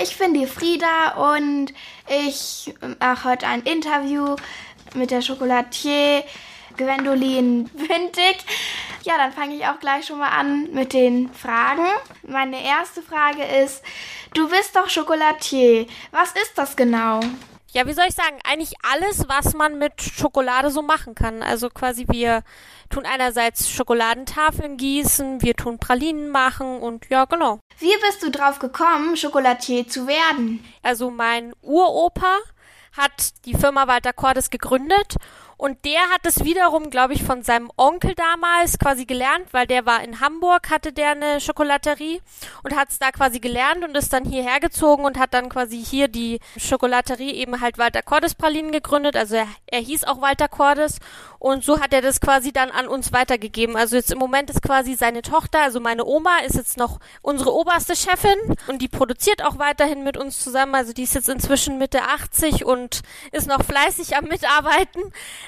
ich bin die Frieda und ich mache heute ein Interview mit der Chocolatier Gwendolin Windig. Ja, dann fange ich auch gleich schon mal an mit den Fragen. Meine erste Frage ist, du bist doch Chocolatier. Was ist das genau? Ja, wie soll ich sagen? Eigentlich alles, was man mit Schokolade so machen kann. Also quasi wir tun einerseits Schokoladentafeln gießen, wir tun Pralinen machen und ja, genau. Wie bist du drauf gekommen, Chocolatier zu werden? Also mein Uropa hat die Firma Walter Cordes gegründet und der hat es wiederum, glaube ich, von seinem Onkel damals quasi gelernt, weil der war in Hamburg, hatte der eine Schokolaterie und hat es da quasi gelernt und ist dann hierher gezogen und hat dann quasi hier die Schokolaterie eben halt Walter Cordes Pralinen gegründet. Also er, er hieß auch Walter Cordes und so hat er das quasi dann an uns weitergegeben. Also jetzt im Moment ist quasi seine Tochter, also meine Oma, ist jetzt noch unsere oberste Chefin und die produziert auch weiterhin mit uns zusammen. Also die ist jetzt inzwischen Mitte 80 und ist noch fleißig am Mitarbeiten.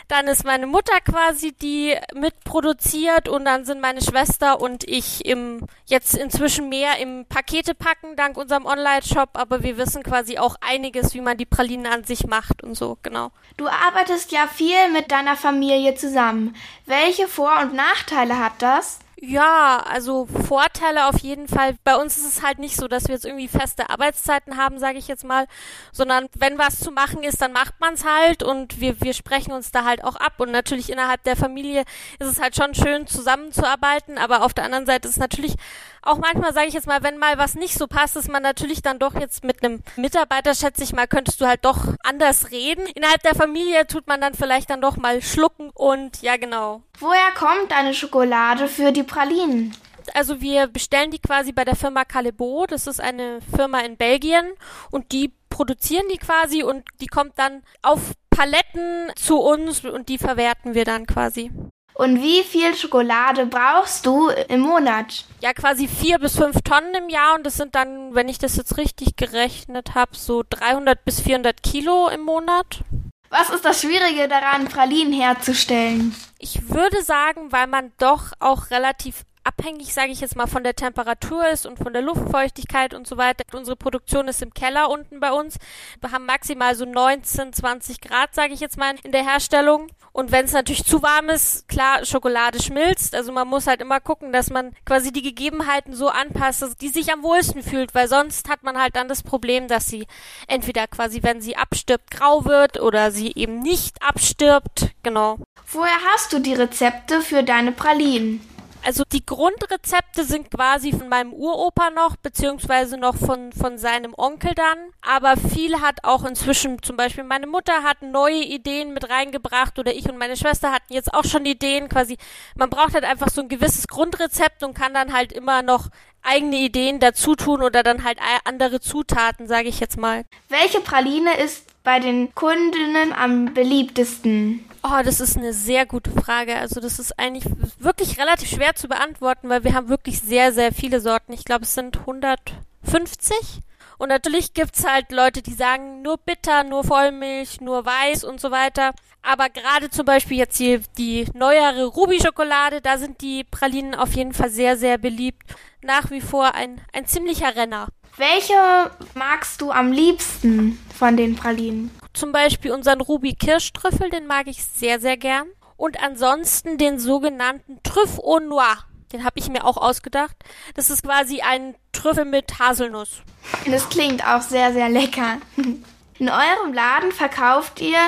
Dann ist meine Mutter quasi, die mitproduziert und dann sind meine Schwester und ich im jetzt inzwischen mehr im Pakete packen dank unserem Online-Shop, aber wir wissen quasi auch einiges, wie man die Pralinen an sich macht und so, genau. Du arbeitest ja viel mit deiner Familie zusammen. Welche Vor- und Nachteile hat das? Ja, also Vorteile auf jeden Fall. Bei uns ist es halt nicht so, dass wir jetzt irgendwie feste Arbeitszeiten haben, sage ich jetzt mal, sondern wenn was zu machen ist, dann macht man es halt und wir, wir sprechen uns da halt auch ab. Und natürlich innerhalb der Familie ist es halt schon schön, zusammenzuarbeiten, aber auf der anderen Seite ist natürlich auch manchmal, sage ich jetzt mal, wenn mal was nicht so passt, ist man natürlich dann doch jetzt mit einem Mitarbeiter, schätze ich mal, könntest du halt doch anders reden. Innerhalb der Familie tut man dann vielleicht dann doch mal schlucken und ja, genau. Woher kommt deine Schokolade für die Pralinen? Also wir bestellen die quasi bei der Firma Calebo. Das ist eine Firma in Belgien und die produzieren die quasi und die kommt dann auf Paletten zu uns und die verwerten wir dann quasi. Und wie viel Schokolade brauchst du im Monat? Ja, quasi vier bis fünf Tonnen im Jahr und das sind dann, wenn ich das jetzt richtig gerechnet habe, so 300 bis 400 Kilo im Monat. Was ist das Schwierige daran, Pralinen herzustellen? Ich würde sagen, weil man doch auch relativ abhängig, sage ich jetzt mal, von der Temperatur ist und von der Luftfeuchtigkeit und so weiter. Unsere Produktion ist im Keller unten bei uns. Wir haben maximal so 19, 20 Grad, sage ich jetzt mal, in der Herstellung. Und wenn es natürlich zu warm ist, klar, Schokolade schmilzt. Also man muss halt immer gucken, dass man quasi die Gegebenheiten so anpasst, dass die sich am wohlsten fühlt, weil sonst hat man halt dann das Problem, dass sie entweder quasi, wenn sie abstirbt, grau wird oder sie eben nicht abstirbt. Genau. Woher hast du die Rezepte für deine Pralinen? Also die Grundrezepte sind quasi von meinem Uropa noch, beziehungsweise noch von, von seinem Onkel dann. Aber viel hat auch inzwischen, zum Beispiel meine Mutter hat neue Ideen mit reingebracht oder ich und meine Schwester hatten jetzt auch schon Ideen. Quasi, man braucht halt einfach so ein gewisses Grundrezept und kann dann halt immer noch eigene Ideen dazu tun oder dann halt andere Zutaten, sage ich jetzt mal. Welche Praline ist bei den Kundinnen am beliebtesten? Oh, das ist eine sehr gute Frage. Also das ist eigentlich wirklich relativ schwer zu beantworten, weil wir haben wirklich sehr, sehr viele Sorten. Ich glaube, es sind 150. Und natürlich gibt's halt Leute, die sagen, nur bitter, nur Vollmilch, nur weiß und so weiter. Aber gerade zum Beispiel jetzt hier die neuere Ruby-Schokolade, da sind die Pralinen auf jeden Fall sehr, sehr beliebt. Nach wie vor ein, ein ziemlicher Renner. Welche magst du am liebsten von den Pralinen? Zum Beispiel unseren Ruby Kirschtrüffel, den mag ich sehr, sehr gern. Und ansonsten den sogenannten Trüff au Noir. Den habe ich mir auch ausgedacht. Das ist quasi ein Trüffel mit Haselnuss. Das klingt auch sehr, sehr lecker. In eurem Laden verkauft ihr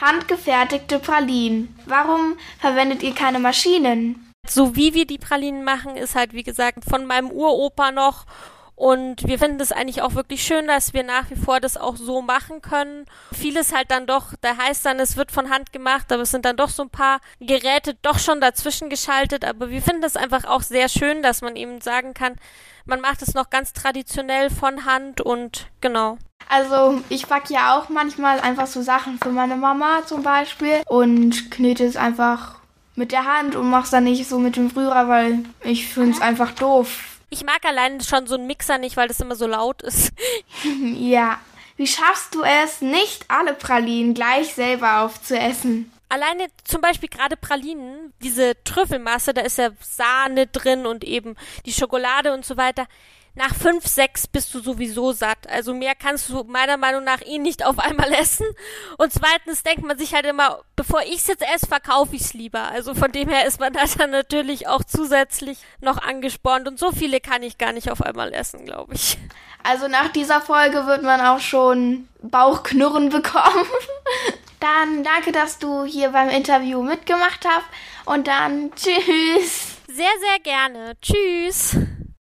handgefertigte Pralinen. Warum verwendet ihr keine Maschinen? So wie wir die Pralinen machen, ist halt wie gesagt von meinem Uropa noch und wir finden es eigentlich auch wirklich schön, dass wir nach wie vor das auch so machen können. Vieles halt dann doch, da heißt dann, es wird von Hand gemacht, aber es sind dann doch so ein paar Geräte doch schon dazwischen geschaltet. Aber wir finden es einfach auch sehr schön, dass man eben sagen kann, man macht es noch ganz traditionell von Hand und genau. Also ich backe ja auch manchmal einfach so Sachen für meine Mama zum Beispiel und knete es einfach mit der Hand und mache es dann nicht so mit dem Rührer, weil ich finde es einfach doof ich mag allein schon so einen Mixer nicht, weil das immer so laut ist. ja. Wie schaffst du es, nicht alle Pralinen gleich selber aufzuessen? Alleine zum Beispiel gerade Pralinen, diese Trüffelmasse, da ist ja Sahne drin und eben die Schokolade und so weiter. Nach fünf, sechs bist du sowieso satt. Also mehr kannst du meiner Meinung nach ihn nicht auf einmal essen. Und zweitens denkt man sich halt immer, bevor ich es jetzt esse, verkaufe ich es lieber. Also von dem her ist man da dann natürlich auch zusätzlich noch angespornt. Und so viele kann ich gar nicht auf einmal essen, glaube ich. Also nach dieser Folge wird man auch schon Bauchknurren bekommen. dann danke, dass du hier beim Interview mitgemacht hast. Und dann tschüss. Sehr, sehr gerne. Tschüss.